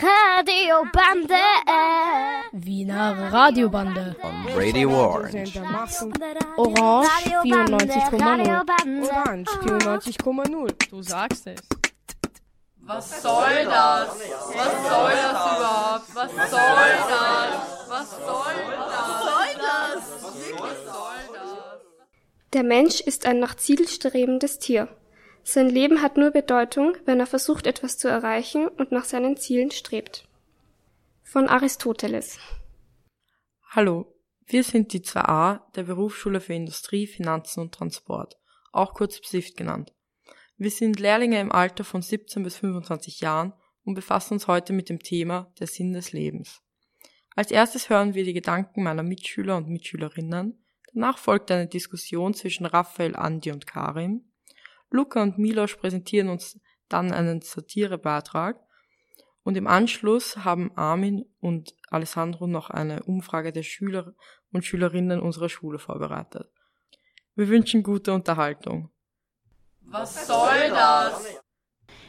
Radiobande. Wiener Radiobande. On Radio Orange. Orange 94,0. Orange 94,0. Du sagst es. Was soll das? Was soll das überhaupt? Was soll das? Was soll das? Was soll das? Der Mensch ist ein nach Ziel strebendes Tier. Sein Leben hat nur Bedeutung, wenn er versucht, etwas zu erreichen und nach seinen Zielen strebt. Von Aristoteles. Hallo, wir sind die 2a der Berufsschule für Industrie, Finanzen und Transport, auch kurz BSIFT genannt. Wir sind Lehrlinge im Alter von 17 bis 25 Jahren und befassen uns heute mit dem Thema der Sinn des Lebens. Als erstes hören wir die Gedanken meiner Mitschüler und Mitschülerinnen, danach folgt eine Diskussion zwischen Raphael, Andi und Karim, Luca und Milos präsentieren uns dann einen Satirebeitrag und im Anschluss haben Armin und Alessandro noch eine Umfrage der Schüler und Schülerinnen unserer Schule vorbereitet. Wir wünschen gute Unterhaltung. Was soll das?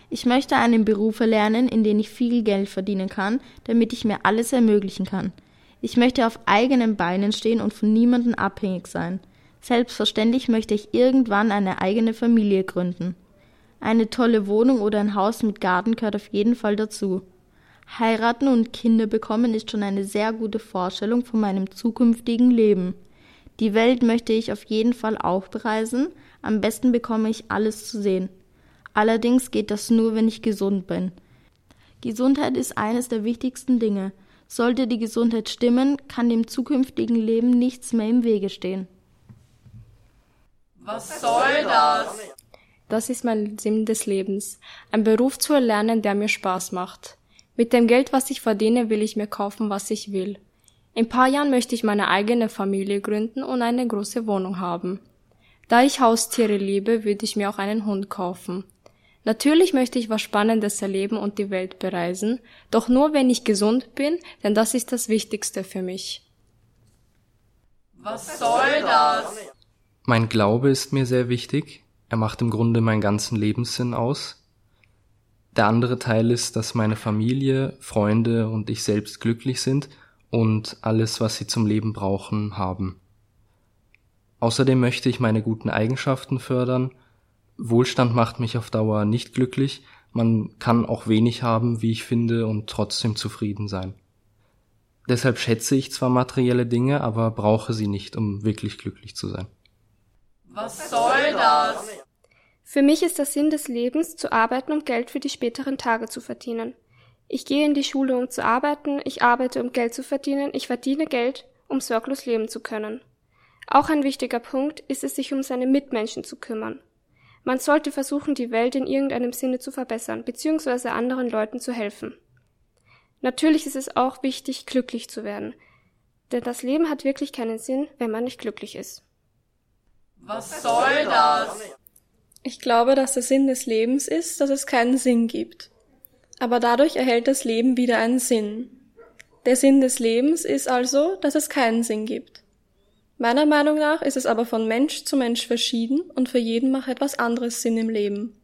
Ich möchte einen Beruf erlernen, in dem ich viel Geld verdienen kann, damit ich mir alles ermöglichen kann. Ich möchte auf eigenen Beinen stehen und von niemandem abhängig sein. Selbstverständlich möchte ich irgendwann eine eigene Familie gründen. Eine tolle Wohnung oder ein Haus mit Garten gehört auf jeden Fall dazu. Heiraten und Kinder bekommen ist schon eine sehr gute Vorstellung von meinem zukünftigen Leben. Die Welt möchte ich auf jeden Fall auch bereisen, am besten bekomme ich alles zu sehen. Allerdings geht das nur, wenn ich gesund bin. Gesundheit ist eines der wichtigsten Dinge. Sollte die Gesundheit stimmen, kann dem zukünftigen Leben nichts mehr im Wege stehen. Was soll das? Das ist mein Sinn des Lebens. Ein Beruf zu erlernen, der mir Spaß macht. Mit dem Geld, was ich verdiene, will ich mir kaufen, was ich will. In paar Jahren möchte ich meine eigene Familie gründen und eine große Wohnung haben. Da ich Haustiere liebe, würde ich mir auch einen Hund kaufen. Natürlich möchte ich was Spannendes erleben und die Welt bereisen, doch nur wenn ich gesund bin, denn das ist das Wichtigste für mich. Was soll das? Mein Glaube ist mir sehr wichtig. Er macht im Grunde meinen ganzen Lebenssinn aus. Der andere Teil ist, dass meine Familie, Freunde und ich selbst glücklich sind und alles, was sie zum Leben brauchen, haben. Außerdem möchte ich meine guten Eigenschaften fördern. Wohlstand macht mich auf Dauer nicht glücklich. Man kann auch wenig haben, wie ich finde, und trotzdem zufrieden sein. Deshalb schätze ich zwar materielle Dinge, aber brauche sie nicht, um wirklich glücklich zu sein. Was soll das? Für mich ist der Sinn des Lebens, zu arbeiten, um Geld für die späteren Tage zu verdienen. Ich gehe in die Schule, um zu arbeiten, ich arbeite, um Geld zu verdienen, ich verdiene Geld, um sorglos leben zu können. Auch ein wichtiger Punkt ist es, sich um seine Mitmenschen zu kümmern. Man sollte versuchen, die Welt in irgendeinem Sinne zu verbessern, beziehungsweise anderen Leuten zu helfen. Natürlich ist es auch wichtig, glücklich zu werden, denn das Leben hat wirklich keinen Sinn, wenn man nicht glücklich ist. Was soll das? Ich glaube, dass der Sinn des Lebens ist, dass es keinen Sinn gibt. Aber dadurch erhält das Leben wieder einen Sinn. Der Sinn des Lebens ist also, dass es keinen Sinn gibt. Meiner Meinung nach ist es aber von Mensch zu Mensch verschieden und für jeden macht etwas anderes Sinn im Leben.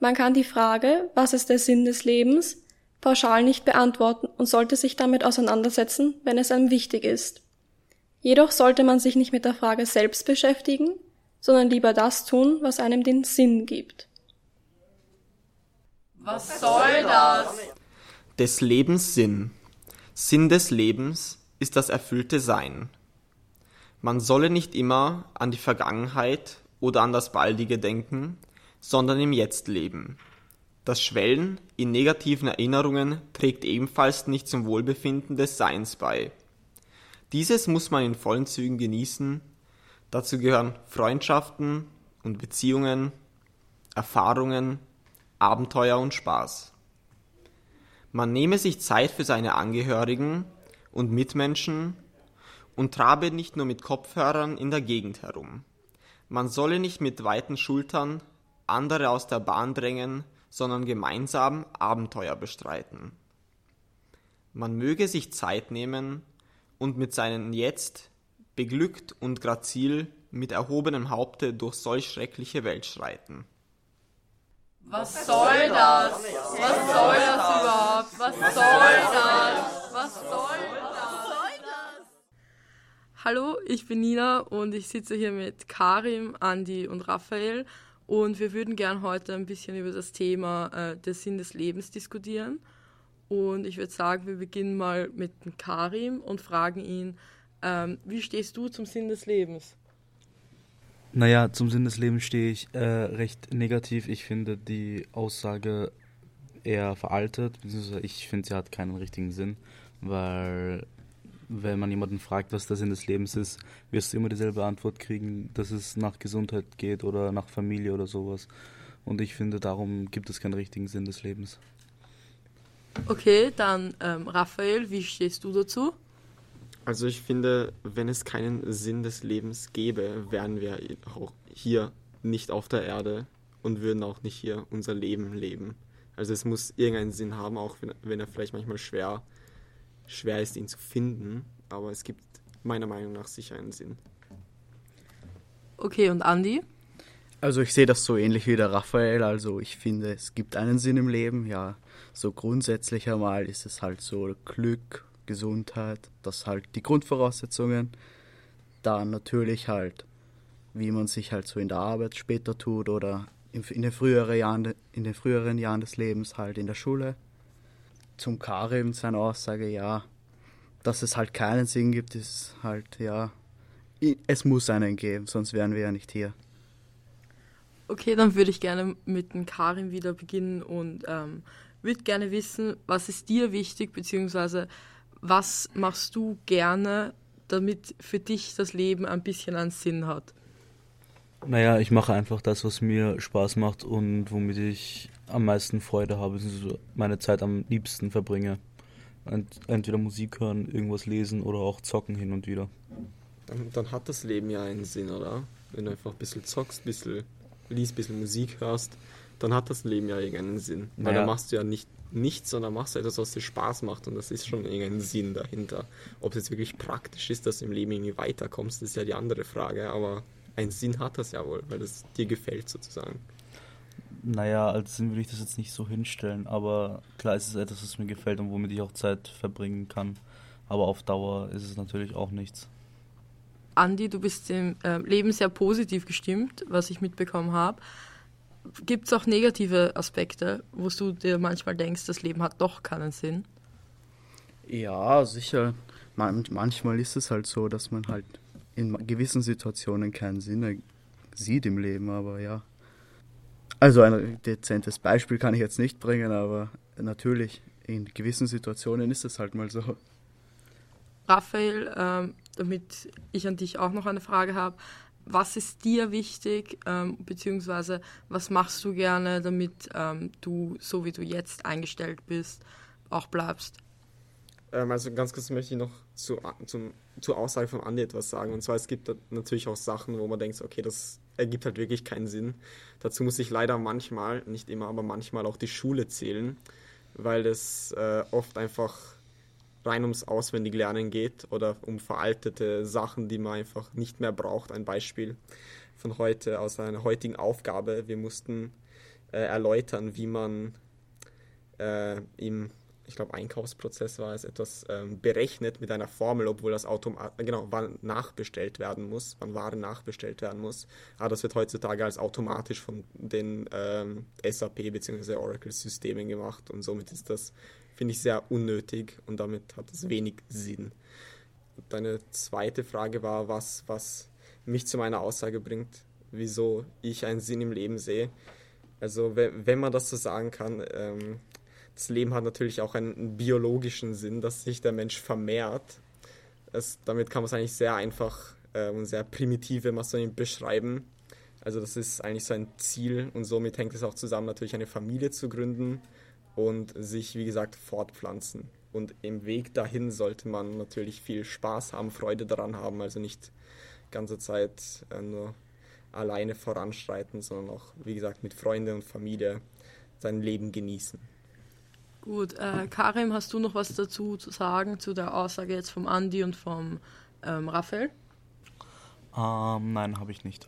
Man kann die Frage, was ist der Sinn des Lebens, pauschal nicht beantworten und sollte sich damit auseinandersetzen, wenn es einem wichtig ist. Jedoch sollte man sich nicht mit der Frage selbst beschäftigen, sondern lieber das tun, was einem den Sinn gibt. Was soll das? Des Lebens Sinn. Sinn des Lebens ist das erfüllte Sein. Man solle nicht immer an die Vergangenheit oder an das Baldige denken, sondern im Jetzt leben. Das Schwellen in negativen Erinnerungen trägt ebenfalls nicht zum Wohlbefinden des Seins bei. Dieses muss man in vollen Zügen genießen. Dazu gehören Freundschaften und Beziehungen, Erfahrungen, Abenteuer und Spaß. Man nehme sich Zeit für seine Angehörigen und Mitmenschen und trabe nicht nur mit Kopfhörern in der Gegend herum. Man solle nicht mit weiten Schultern andere aus der Bahn drängen, sondern gemeinsam Abenteuer bestreiten. Man möge sich Zeit nehmen und mit seinen Jetzt beglückt und grazil mit erhobenem Haupte durch solch schreckliche Welt schreiten. Was soll das? Was soll das überhaupt? Was soll das? Was soll das? Hallo, ich bin Nina und ich sitze hier mit Karim, Andi und Raphael und wir würden gern heute ein bisschen über das Thema äh, der Sinn des Lebens diskutieren. Und ich würde sagen, wir beginnen mal mit Karim und fragen ihn, ähm, wie stehst du zum Sinn des Lebens? Naja, zum Sinn des Lebens stehe ich äh, recht negativ. Ich finde die Aussage eher veraltet, beziehungsweise ich finde, sie hat keinen richtigen Sinn, weil wenn man jemanden fragt, was der Sinn des Lebens ist, wirst du immer dieselbe Antwort kriegen, dass es nach Gesundheit geht oder nach Familie oder sowas. Und ich finde, darum gibt es keinen richtigen Sinn des Lebens. Okay, dann ähm, Raphael, wie stehst du dazu? Also ich finde, wenn es keinen Sinn des Lebens gäbe, wären wir auch hier nicht auf der Erde und würden auch nicht hier unser Leben leben. Also es muss irgendeinen Sinn haben, auch wenn, wenn er vielleicht manchmal schwer, schwer ist, ihn zu finden. Aber es gibt meiner Meinung nach sicher einen Sinn. Okay, und Andi? Also ich sehe das so ähnlich wie der Raphael. Also ich finde, es gibt einen Sinn im Leben. Ja, so grundsätzlich einmal ist es halt so Glück, Gesundheit, das halt die Grundvoraussetzungen. Dann natürlich halt, wie man sich halt so in der Arbeit später tut oder in den früheren Jahren, in den früheren Jahren des Lebens halt in der Schule. Zum Karim seine Aussage, ja, dass es halt keinen Sinn gibt, ist halt, ja, es muss einen geben, sonst wären wir ja nicht hier. Okay, dann würde ich gerne mit dem Karim wieder beginnen und ähm, würde gerne wissen, was ist dir wichtig, beziehungsweise was machst du gerne, damit für dich das Leben ein bisschen einen Sinn hat? Naja, ich mache einfach das, was mir Spaß macht und womit ich am meisten Freude habe, also meine Zeit am liebsten verbringe. Entweder Musik hören, irgendwas lesen oder auch zocken hin und wieder. Dann, dann hat das Leben ja einen Sinn, oder? Wenn du einfach ein bisschen zockst, ein bisschen liest, ein bisschen Musik hörst, dann hat das Leben ja irgendeinen Sinn. Weil naja. da machst du ja nicht nichts, sondern machst du etwas, was dir Spaß macht und das ist schon irgendein Sinn dahinter. Ob es jetzt wirklich praktisch ist, dass du im Leben irgendwie weiterkommst, ist ja die andere Frage, aber einen Sinn hat das ja wohl, weil es dir gefällt sozusagen. Naja, als Sinn würde ich das jetzt nicht so hinstellen, aber klar ist es etwas, was mir gefällt und womit ich auch Zeit verbringen kann. Aber auf Dauer ist es natürlich auch nichts. Andi, du bist im äh, Leben sehr positiv gestimmt, was ich mitbekommen habe gibt es auch negative Aspekte, wo du dir manchmal denkst, das Leben hat doch keinen Sinn? Ja, sicher. Man, manchmal ist es halt so, dass man halt in gewissen Situationen keinen Sinn sieht im Leben, aber ja. Also ein dezentes Beispiel kann ich jetzt nicht bringen, aber natürlich, in gewissen Situationen ist es halt mal so. Raphael, ähm, damit ich an dich auch noch eine Frage habe, was ist dir wichtig, ähm, beziehungsweise was machst du gerne, damit ähm, du, so wie du jetzt eingestellt bist, auch bleibst? Ähm, also ganz kurz möchte ich noch zu, zum, zur Aussage von Andi etwas sagen. Und zwar, es gibt natürlich auch Sachen, wo man denkt, okay, das ergibt halt wirklich keinen Sinn. Dazu muss ich leider manchmal, nicht immer, aber manchmal auch die Schule zählen, weil das äh, oft einfach rein ums Auswendiglernen geht oder um veraltete Sachen, die man einfach nicht mehr braucht. Ein Beispiel von heute aus einer heutigen Aufgabe. Wir mussten äh, erläutern, wie man äh, im, ich glaube, Einkaufsprozess war es, etwas ähm, berechnet mit einer Formel, obwohl das Automat genau, wann nachbestellt werden muss, wann Waren nachbestellt werden muss. Aber das wird heutzutage als automatisch von den ähm, SAP bzw. Oracle-Systemen gemacht und somit ist das finde ich sehr unnötig und damit hat es wenig Sinn. Deine zweite Frage war, was, was mich zu meiner Aussage bringt, wieso ich einen Sinn im Leben sehe. Also wenn man das so sagen kann, ähm, das Leben hat natürlich auch einen biologischen Sinn, dass sich der Mensch vermehrt. Es, damit kann man es eigentlich sehr einfach äh, und sehr primitiv, wenn man es so beschreiben. Also das ist eigentlich so ein Ziel und somit hängt es auch zusammen, natürlich eine Familie zu gründen und sich, wie gesagt, fortpflanzen. Und im Weg dahin sollte man natürlich viel Spaß haben, Freude daran haben, also nicht ganze Zeit äh, nur alleine voranschreiten, sondern auch, wie gesagt, mit Freunden und Familie sein Leben genießen. Gut, äh, Karim, hast du noch was dazu zu sagen zu der Aussage jetzt vom Andi und vom ähm, Raphael? Ähm, nein, habe ich nicht.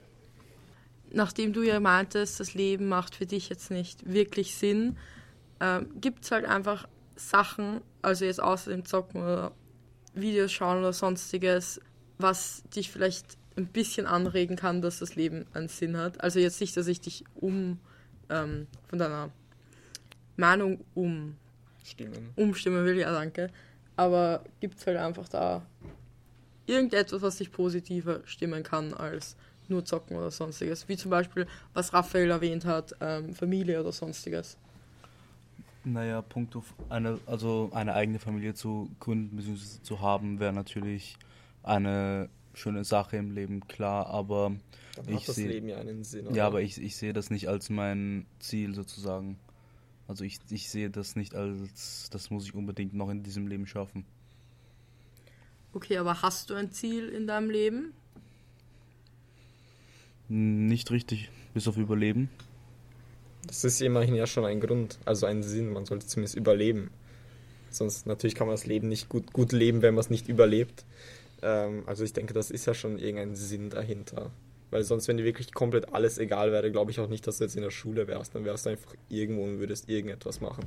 Nachdem du ja meintest, das Leben macht für dich jetzt nicht wirklich Sinn, ähm, gibt es halt einfach Sachen, also jetzt außer dem Zocken oder Videos schauen oder sonstiges, was dich vielleicht ein bisschen anregen kann, dass das Leben einen Sinn hat. Also jetzt nicht, dass ich dich um ähm, von deiner Meinung um Stimmen. umstimmen will, ja danke. Aber gibt es halt einfach da irgendetwas, was dich positiver stimmen kann als nur zocken oder sonstiges. Wie zum Beispiel, was Raphael erwähnt hat, ähm, Familie oder sonstiges. Naja, Punkt auf eine, also eine eigene Familie zu gründen bzw. zu haben, wäre natürlich eine schöne Sache im Leben, klar, aber Dann ich hat das seh- Leben ja einen Sinn, oder? Ja, aber ich, ich sehe das nicht als mein Ziel sozusagen. Also ich, ich sehe das nicht als, das muss ich unbedingt noch in diesem Leben schaffen. Okay, aber hast du ein Ziel in deinem Leben? Nicht richtig, bis auf Überleben. Das ist immerhin ja schon ein Grund, also ein Sinn. Man sollte zumindest überleben. Sonst natürlich kann man das Leben nicht gut, gut leben, wenn man es nicht überlebt. Ähm, also ich denke, das ist ja schon irgendein Sinn dahinter. Weil sonst, wenn dir wirklich komplett alles egal wäre, glaube ich auch nicht, dass du jetzt in der Schule wärst. Dann wärst du einfach irgendwo und würdest irgendetwas machen.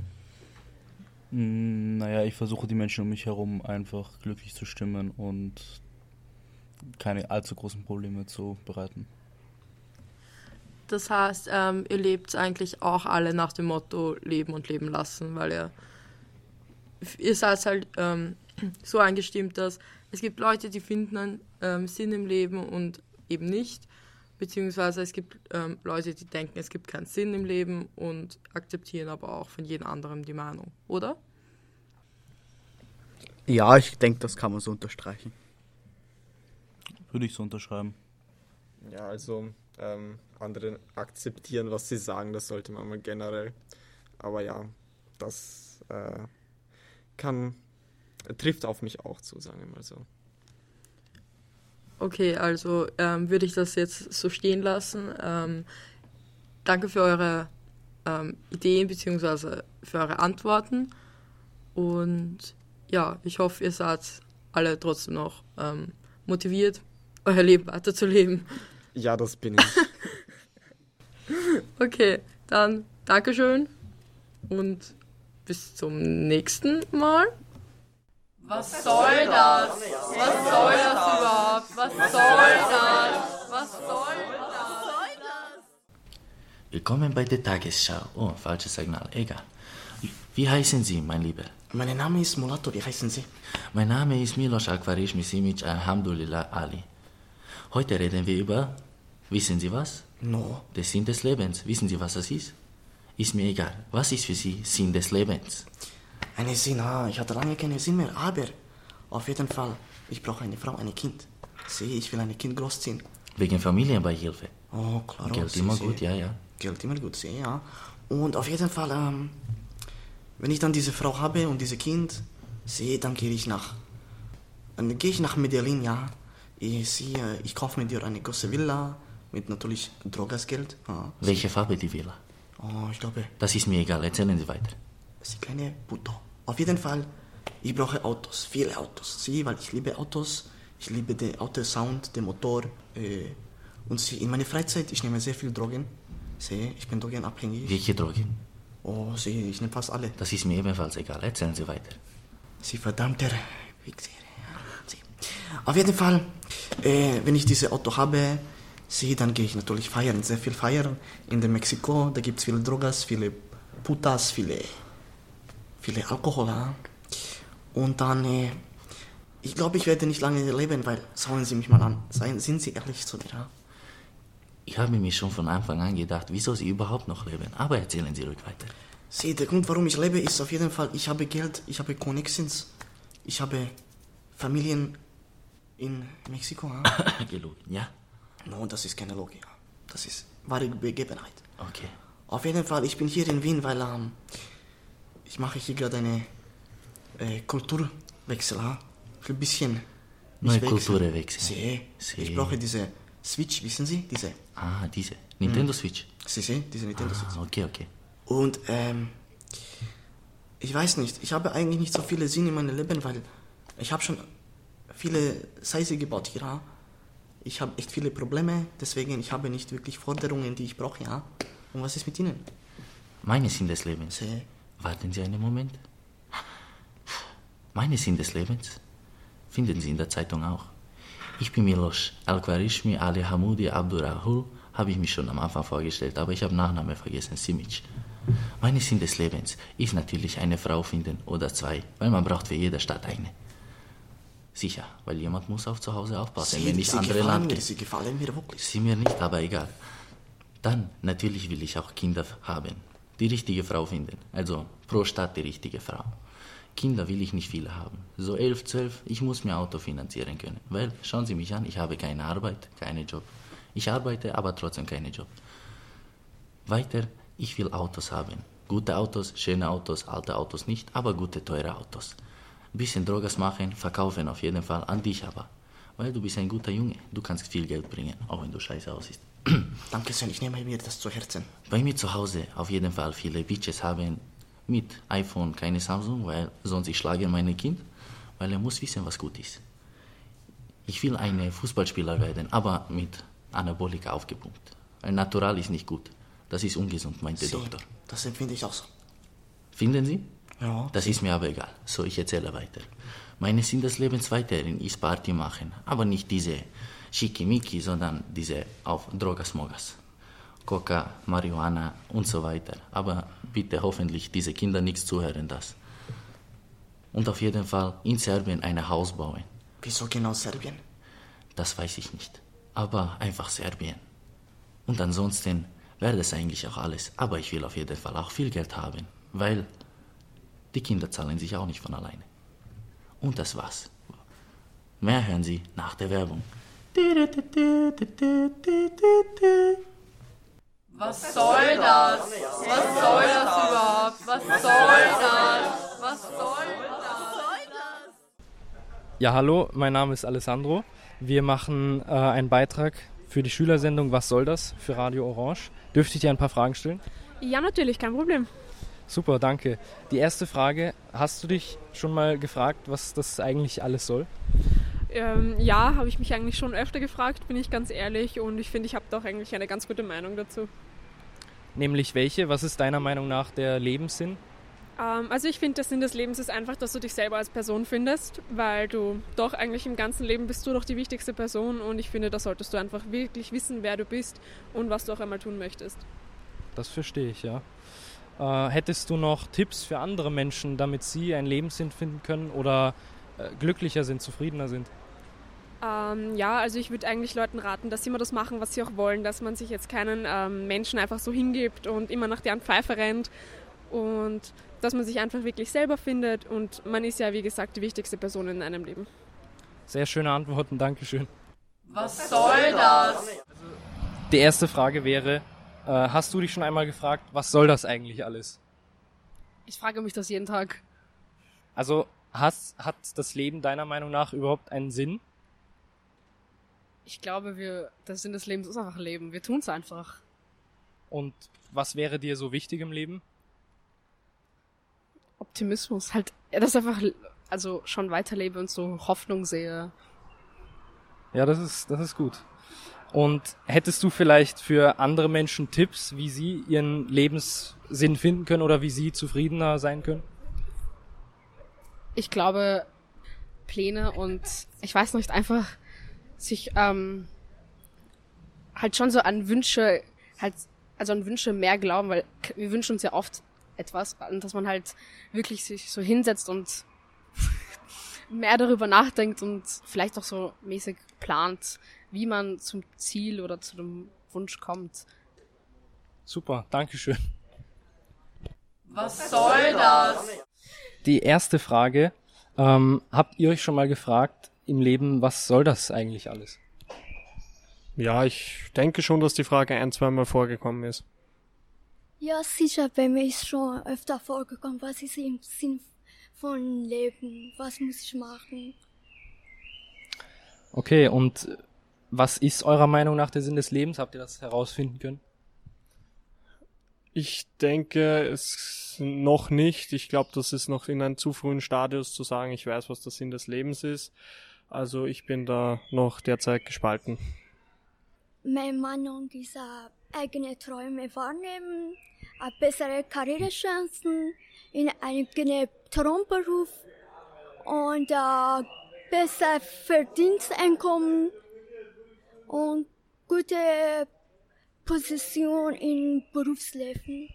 Mm, Naja, ich versuche die Menschen um mich herum einfach glücklich zu stimmen und keine allzu großen Probleme zu bereiten. Das heißt, ähm, ihr lebt eigentlich auch alle nach dem Motto Leben und Leben lassen, weil ihr, ihr seid halt ähm, so eingestimmt, dass es gibt Leute, die finden einen ähm, Sinn im Leben und eben nicht. Beziehungsweise es gibt ähm, Leute, die denken, es gibt keinen Sinn im Leben und akzeptieren aber auch von jedem anderen die Meinung, oder? Ja, ich denke, das kann man so unterstreichen. Würde ich so unterschreiben. Ja, also ähm, andere akzeptieren, was sie sagen, das sollte man mal generell. Aber ja, das äh, kann, trifft auf mich auch zu, sagen wir mal so. Okay, also ähm, würde ich das jetzt so stehen lassen. Ähm, danke für eure ähm, Ideen bzw. für eure Antworten. Und ja, ich hoffe, ihr seid alle trotzdem noch ähm, motiviert, euer Leben weiterzuleben. Ja, das bin ich. Okay, dann Dankeschön und bis zum nächsten Mal. Was soll das? Was soll das überhaupt? Was soll das? Was soll das? Willkommen bei der Tagesschau. Oh, falsches Signal. Egal. Wie heißen Sie, mein Lieber? Mein Name ist Mulatto, wie heißen Sie? Mein Name ist Milos Akvarish Misimic Alhamdulillah Ali. Heute reden wir über, wissen Sie was? No. Der Sinn des Lebens. Wissen Sie, was das ist? Ist mir egal. Was ist für Sie Sinn des Lebens? Eine Sinn, ah, ich hatte lange keine Sinn mehr, aber auf jeden Fall, ich brauche eine Frau, ein Kind. Sieh, ich will ein Kind großziehen. Wegen Familienbeihilfe. Oh, klar. Geld sie, immer sie. gut, ja, ja. Geld immer gut, sieh, ja. Und auf jeden Fall, ähm, wenn ich dann diese Frau habe und dieses Kind, sieh, dann gehe ich nach, dann gehe ich nach Medellin, ja. Ich sehe, ich kaufe mir dir eine große Villa mit natürlich Drogasgeld. Ah. Welche Farbe die Villa? Oh, ich glaube, Das ist mir egal. Erzählen Sie weiter. Eine kleine Puto. Auf jeden Fall, ich brauche Autos, viele Autos. Sie, weil ich liebe Autos, ich liebe den Autosound, den Motor. Äh, und sie, in meiner Freizeit, ich nehme sehr viel Drogen. Sie, ich bin drogenabhängig. Welche Drogen? Oh, sie, ich nehme fast alle. Das ist mir ebenfalls egal. Erzählen Sie weiter. Sie verdammter Wichser. Sie. Auf jeden Fall, äh, wenn ich dieses Auto habe, sie, dann gehe ich natürlich feiern, sehr viel feiern. In der Mexiko, da gibt es viele Drogas, viele Putas, viele, viele Alkohol. Ja. Und dann, äh, ich glaube, ich werde nicht lange leben, weil, schauen Sie mich mal an, seien, sind Sie ehrlich zu mir. Ja? Ich habe mir schon von Anfang an gedacht, wieso Sie überhaupt noch leben. Aber erzählen Sie ruhig weiter. Sie, der Grund, warum ich lebe, ist auf jeden Fall, ich habe Geld, ich habe Connections, ich habe Familien in Mexiko. Ja? Gelogen, ja? No, das ist keine Logik. Das ist wahre Begebenheit. Okay. Auf jeden Fall, ich bin hier in Wien, weil ähm, ich mache hier gerade eine äh, Kulturwechsel. Ich will ein bisschen Neue mich Kultur wechseln. wechseln. Sie, Sie. ich brauche diese Switch, wissen Sie? Diese. Ah, diese. Nintendo Mhm. Switch. Sie, Sie, diese Nintendo Switch. Ah, okay, okay. Und ähm, ich weiß nicht, ich habe eigentlich nicht so viele Sinn in meinem Leben, weil ich habe schon viele Seise gebaut hier. Ja? Ich habe echt viele Probleme, deswegen ich habe nicht wirklich Forderungen, die ich brauche. Ja? Und was ist mit Ihnen? Meine Sinn des Lebens. Sie. Warten Sie einen Moment. Meine Sinn des Lebens finden Sie in der Zeitung auch. Ich bin Milos Al-Quarishmi Ali Hamoudi Abdurrahul, habe ich mich schon am Anfang vorgestellt, aber ich habe Nachname vergessen, Simic. Meine Sinn des Lebens ist natürlich eine Frau finden oder zwei, weil man braucht für jede Stadt eine. Sicher, weil jemand muss auf zu Hause aufpassen, Sie, wenn ich Sie andere Land mir, Sie gefallen mir wirklich. Sie mir nicht, aber egal. Dann, natürlich will ich auch Kinder haben. Die richtige Frau finden. Also pro Stadt die richtige Frau. Kinder will ich nicht viele haben. So elf, zwölf, ich muss mir Auto finanzieren können. Weil, schauen Sie mich an, ich habe keine Arbeit, keinen Job. Ich arbeite, aber trotzdem keinen Job. Weiter, ich will Autos haben. Gute Autos, schöne Autos, alte Autos nicht, aber gute, teure Autos. Ein bisschen Drogas machen, verkaufen auf jeden Fall, an dich aber. Weil du bist ein guter Junge, du kannst viel Geld bringen, auch wenn du scheiße aussiehst. Danke schön, ich nehme mir das zu Herzen. Bei mir zu Hause auf jeden Fall viele Bitches haben mit iPhone keine Samsung, weil sonst ich schlage mein Kind, weil er muss wissen, was gut ist. Ich will ein Fußballspieler werden, aber mit Anabolika aufgepumpt. Weil Natural ist nicht gut. Das ist ungesund, meinte Sie, Doktor. Das empfinde ich auch so. Finden Sie? Ja. Das ist mir aber egal. So, ich erzähle weiter. Meine Sinn des Lebens weiterhin ist Party machen. Aber nicht diese Schickimicki, sondern diese auf Drogas-Mogas. Coca, Marihuana und so weiter. Aber bitte hoffentlich diese Kinder nichts zuhören das. Und auf jeden Fall in Serbien ein Haus bauen. Wieso genau Serbien? Das weiß ich nicht. Aber einfach Serbien. Und ansonsten wäre das eigentlich auch alles. Aber ich will auf jeden Fall auch viel Geld haben. Weil die Kinder zahlen sich auch nicht von alleine. Und das war's. Mehr hören Sie nach der Werbung. Was soll das? Was soll das überhaupt? Was soll das? Was soll das? Ja, hallo, mein Name ist Alessandro. Wir machen äh, einen Beitrag für die Schülersendung Was soll das für Radio Orange. Dürfte ich dir ein paar Fragen stellen? Ja, natürlich, kein Problem. Super, danke. Die erste Frage, hast du dich schon mal gefragt, was das eigentlich alles soll? Ähm, ja, habe ich mich eigentlich schon öfter gefragt, bin ich ganz ehrlich. Und ich finde, ich habe da auch eigentlich eine ganz gute Meinung dazu. Nämlich welche? Was ist deiner Meinung nach der Lebenssinn? Ähm, also ich finde, der Sinn des Lebens ist einfach, dass du dich selber als Person findest, weil du doch eigentlich im ganzen Leben bist du doch die wichtigste Person und ich finde, da solltest du einfach wirklich wissen, wer du bist und was du auch einmal tun möchtest. Das verstehe ich, ja. Äh, hättest du noch Tipps für andere Menschen, damit sie einen Lebenssinn finden können oder äh, glücklicher sind, zufriedener sind? Ähm, ja, also ich würde eigentlich Leuten raten, dass sie immer das machen, was sie auch wollen, dass man sich jetzt keinen ähm, Menschen einfach so hingibt und immer nach deren Pfeife rennt und dass man sich einfach wirklich selber findet und man ist ja, wie gesagt, die wichtigste Person in einem Leben. Sehr schöne Antworten, Dankeschön. Was soll das? Die erste Frage wäre, äh, hast du dich schon einmal gefragt, was soll das eigentlich alles? Ich frage mich das jeden Tag. Also has, hat das Leben deiner Meinung nach überhaupt einen Sinn? Ich glaube, wir, der Sinn des Lebens ist einfach Leben. Wir tun es einfach. Und was wäre dir so wichtig im Leben? Optimismus. Halt, ja, dass einfach also schon weiterlebe und so Hoffnung sehe. Ja, das ist, das ist gut. Und hättest du vielleicht für andere Menschen Tipps, wie sie ihren Lebenssinn finden können oder wie sie zufriedener sein können? Ich glaube, Pläne und ich weiß nicht, einfach sich ähm, halt schon so an Wünsche, halt, also an Wünsche mehr glauben, weil wir wünschen uns ja oft etwas, dass man halt wirklich sich so hinsetzt und mehr darüber nachdenkt und vielleicht auch so mäßig plant, wie man zum Ziel oder zu dem Wunsch kommt. Super, Dankeschön. Was soll das? Die erste Frage, ähm, habt ihr euch schon mal gefragt im Leben, was soll das eigentlich alles? Ja, ich denke schon, dass die Frage ein, zweimal vorgekommen ist. Ja, sicher, bei mir ist schon öfter vorgekommen, was ist im Sinn von Leben, was muss ich machen. Okay, und was ist eurer Meinung nach der Sinn des Lebens? Habt ihr das herausfinden können? Ich denke es noch nicht. Ich glaube, das ist noch in einem zu frühen Stadius zu sagen, ich weiß, was der Sinn des Lebens ist. Also ich bin da noch derzeit gespalten. Meine Meinung ist, eigene Träume wahrnehmen, bessere Karrierechancen in einem Traumberuf und äh, besser Verdiensteinkommen und gute Position im Berufsleben.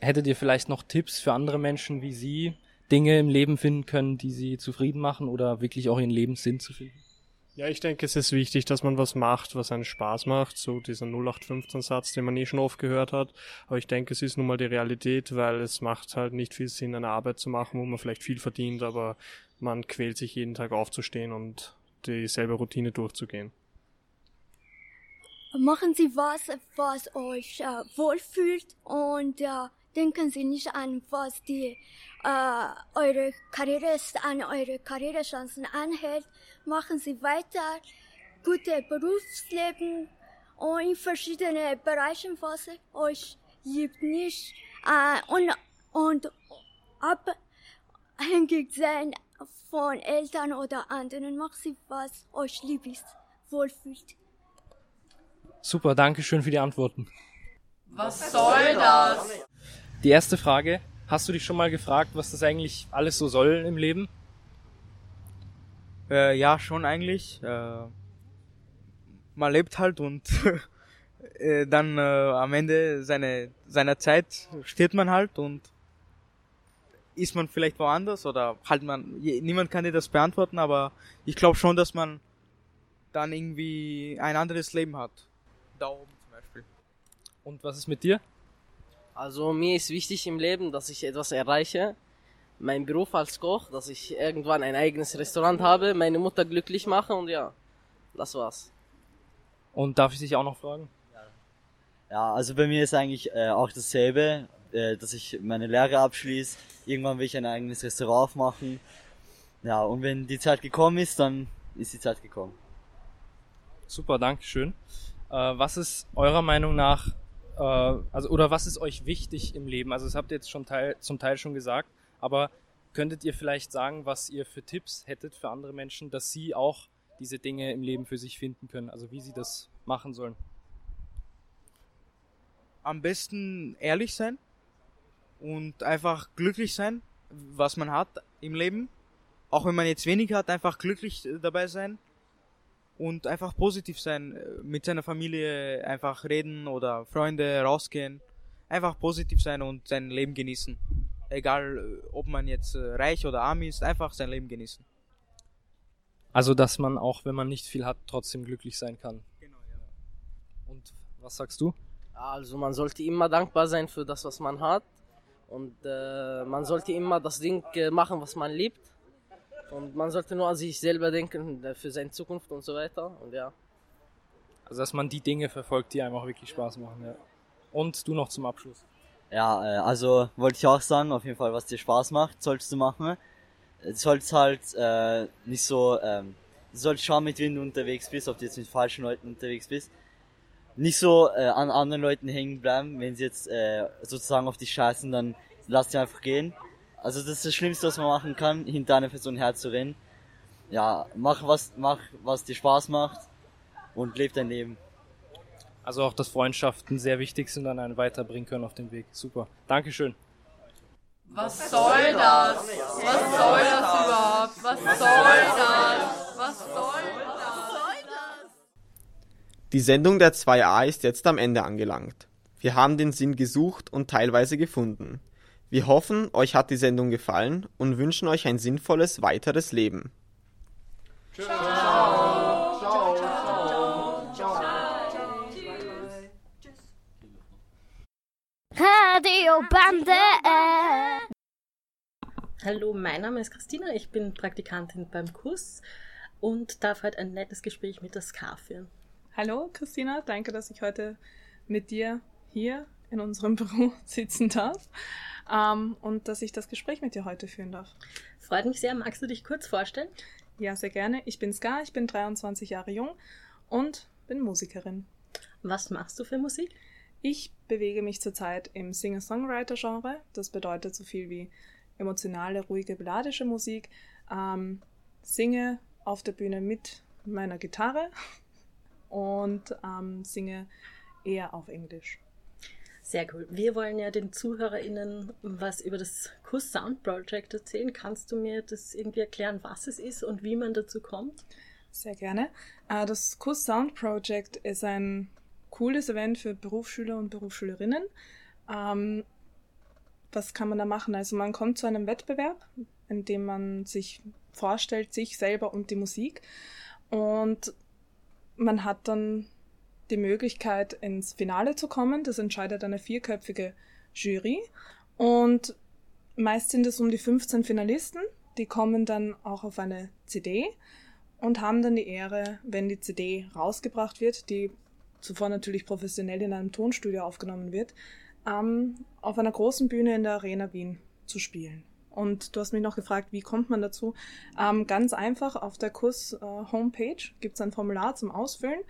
Hättet ihr vielleicht noch Tipps für andere Menschen, wie sie Dinge im Leben finden können, die sie zufrieden machen oder wirklich auch ihren Lebenssinn zu finden? Ja, ich denke, es ist wichtig, dass man was macht, was einen Spaß macht. So dieser 0815-Satz, den man eh schon oft gehört hat. Aber ich denke, es ist nun mal die Realität, weil es macht halt nicht viel Sinn, eine Arbeit zu machen, wo man vielleicht viel verdient, aber man quält sich jeden Tag aufzustehen und dieselbe Routine durchzugehen. Machen Sie was, was euch äh, wohlfühlt und äh, denken Sie nicht an, was die äh, eure Karriere an eure Karrierechancen anhält. Machen Sie weiter, gute Berufsleben und in verschiedene Bereichen, was euch liebt, nicht äh, und und abhängig sein von Eltern oder anderen. Machen Sie was euch lieb ist, wohlfühlt. Super, danke schön für die Antworten. Was soll das? Die erste Frage, hast du dich schon mal gefragt, was das eigentlich alles so soll im Leben? Äh, ja, schon eigentlich. Äh, man lebt halt und äh, dann äh, am Ende seine, seiner Zeit stirbt man halt und ist man vielleicht woanders oder halt man, niemand kann dir das beantworten, aber ich glaube schon, dass man dann irgendwie ein anderes Leben hat. Da oben zum Beispiel. Und was ist mit dir? Also mir ist wichtig im Leben, dass ich etwas erreiche. Mein Beruf als Koch, dass ich irgendwann ein eigenes Restaurant habe, meine Mutter glücklich mache und ja, das war's. Und darf ich dich auch noch fragen? Ja, also bei mir ist eigentlich äh, auch dasselbe, äh, dass ich meine Lehre abschließe. Irgendwann will ich ein eigenes Restaurant aufmachen. Ja, und wenn die Zeit gekommen ist, dann ist die Zeit gekommen. Super, danke schön. Äh, was ist eurer Meinung nach, äh, also oder was ist euch wichtig im Leben? Also das habt ihr jetzt schon teil, zum Teil schon gesagt, aber könntet ihr vielleicht sagen, was ihr für Tipps hättet für andere Menschen, dass sie auch diese Dinge im Leben für sich finden können? Also wie sie das machen sollen? Am besten ehrlich sein und einfach glücklich sein, was man hat im Leben. Auch wenn man jetzt wenig hat, einfach glücklich dabei sein und einfach positiv sein, mit seiner Familie einfach reden oder Freunde rausgehen. Einfach positiv sein und sein Leben genießen. Egal, ob man jetzt reich oder arm ist, einfach sein Leben genießen. Also, dass man auch, wenn man nicht viel hat, trotzdem glücklich sein kann. Genau, ja. Und was sagst du? Also, man sollte immer dankbar sein für das, was man hat. Und äh, man sollte immer das Ding machen, was man liebt. Und man sollte nur an sich selber denken, für seine Zukunft und so weiter. Und ja. Also, dass man die Dinge verfolgt, die einem auch wirklich Spaß machen, ja. Und du noch zum Abschluss. Ja, äh, also wollte ich auch sagen, auf jeden Fall, was dir Spaß macht, solltest du machen. Du sollst halt äh, nicht so, ähm, du sollst schauen, mit wem du unterwegs bist, ob du jetzt mit falschen Leuten unterwegs bist. Nicht so äh, an anderen Leuten hängen bleiben, wenn sie jetzt äh, sozusagen auf dich scheißen, dann lass die einfach gehen. Also das ist das Schlimmste, was man machen kann, hinter einer Person herzurennen. Ja, mach was, mach was dir Spaß macht und leb dein Leben. Also auch, dass Freundschaften sehr wichtig sind und einen weiterbringen können auf dem Weg. Super. Dankeschön. Was soll das? Was soll das überhaupt? Was soll das? Die Sendung der 2a ist jetzt am Ende angelangt. Wir haben den Sinn gesucht und teilweise gefunden. Wir hoffen, euch hat die Sendung gefallen und wünschen euch ein sinnvolles weiteres Leben. Ciao. Radiobande. Hallo, mein Name ist Christina, ich bin Praktikantin beim Kurs und darf heute ein nettes Gespräch mit der SK führen. Hallo Christina, danke, dass ich heute mit dir hier in unserem Büro sitzen darf ähm, und dass ich das Gespräch mit dir heute führen darf. Freut mich sehr. Magst du dich kurz vorstellen? Ja, sehr gerne. Ich bin Ska, ich bin 23 Jahre jung und bin Musikerin. Was machst du für Musik? Ich bewege mich zurzeit im Singer-Songwriter-Genre. Das bedeutet so viel wie emotionale, ruhige, melodische Musik. Ähm, singe auf der Bühne mit meiner Gitarre und ähm, singe eher auf Englisch. Sehr cool. Wir wollen ja den ZuhörerInnen was über das Kuss Sound Project erzählen. Kannst du mir das irgendwie erklären, was es ist und wie man dazu kommt? Sehr gerne. Äh, das Kuss Sound Project ist ein cooles Event für Berufsschüler und Berufsschülerinnen. Ähm, was kann man da machen? Also man kommt zu einem Wettbewerb, in dem man sich vorstellt, sich selber und die Musik. Und man hat dann die Möglichkeit, ins Finale zu kommen. Das entscheidet eine vierköpfige Jury. Und meist sind es um die 15 Finalisten. Die kommen dann auch auf eine CD und haben dann die Ehre, wenn die CD rausgebracht wird, die zuvor natürlich professionell in einem Tonstudio aufgenommen wird, ähm, auf einer großen Bühne in der Arena Wien zu spielen. Und du hast mich noch gefragt, wie kommt man dazu? Ähm, ganz einfach, auf der Kurs äh, gibt es ein Formular zum Ausfüllen.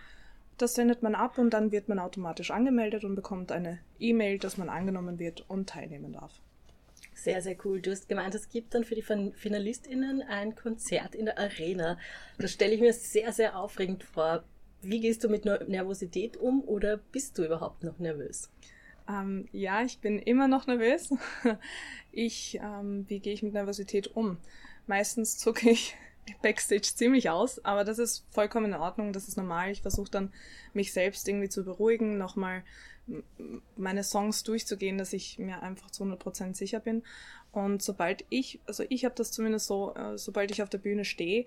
Das sendet man ab und dann wird man automatisch angemeldet und bekommt eine E-Mail, dass man angenommen wird und teilnehmen darf. Sehr, sehr cool. Du hast gemeint, es gibt dann für die FinalistInnen ein Konzert in der Arena. Das stelle ich mir sehr, sehr aufregend vor. Wie gehst du mit Nervosität um oder bist du überhaupt noch nervös? Ähm, ja, ich bin immer noch nervös. Ich, ähm, wie gehe ich mit Nervosität um? Meistens zucke ich Backstage ziemlich aus, aber das ist vollkommen in Ordnung, das ist normal. Ich versuche dann, mich selbst irgendwie zu beruhigen, nochmal meine Songs durchzugehen, dass ich mir einfach zu 100% sicher bin. Und sobald ich, also ich habe das zumindest so, äh, sobald ich auf der Bühne stehe,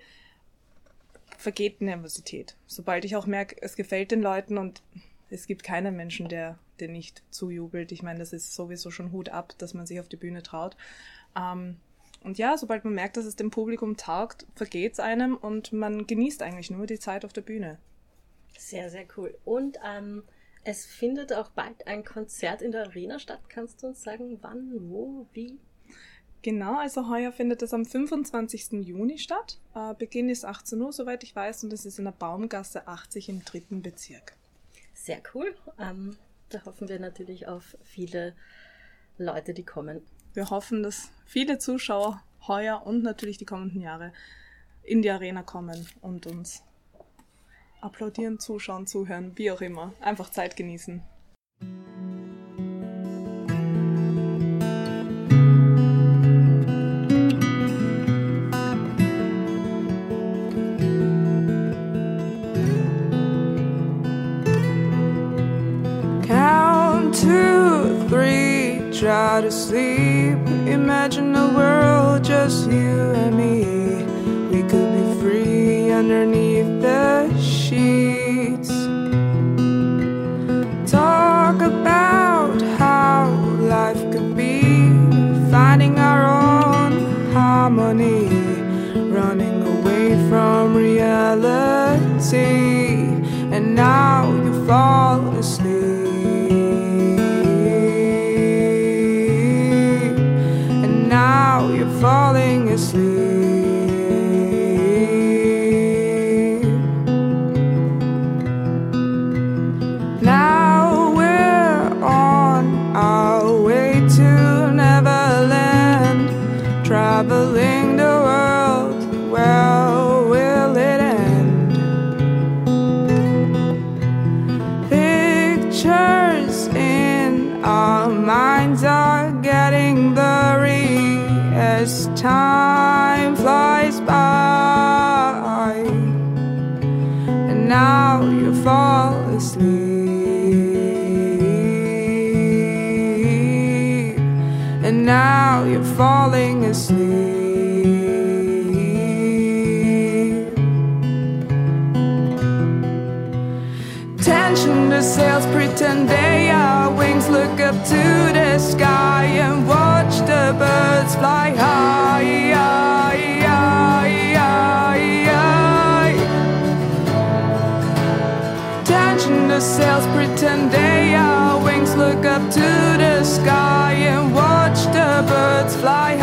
vergeht Nervosität. Sobald ich auch merke, es gefällt den Leuten und es gibt keinen Menschen, der, der nicht zujubelt. Ich meine, das ist sowieso schon Hut ab, dass man sich auf die Bühne traut. Ähm, und ja, sobald man merkt, dass es dem Publikum taugt, vergeht es einem und man genießt eigentlich nur die Zeit auf der Bühne. Sehr, sehr cool. Und ähm, es findet auch bald ein Konzert in der Arena statt. Kannst du uns sagen, wann, wo, wie? Genau, also heuer findet es am 25. Juni statt. Äh, Beginn ist 18 Uhr, soweit ich weiß, und es ist in der Baumgasse 80 im dritten Bezirk. Sehr cool. Ähm, da hoffen wir natürlich auf viele Leute, die kommen. Wir hoffen, dass viele Zuschauer heuer und natürlich die kommenden Jahre in die Arena kommen und uns applaudieren, zuschauen, zuhören, wie auch immer. Einfach Zeit genießen. Try to sleep. Imagine a world just you and me. We could be free underneath the sheets. Talk about how life could be. Finding our own harmony. Running away from reality. And now you fall asleep. Pretend they are wings. Look up to the sky and watch the birds fly high. Tension, the sails pretend they are wings. Look up to the sky and watch the birds fly high.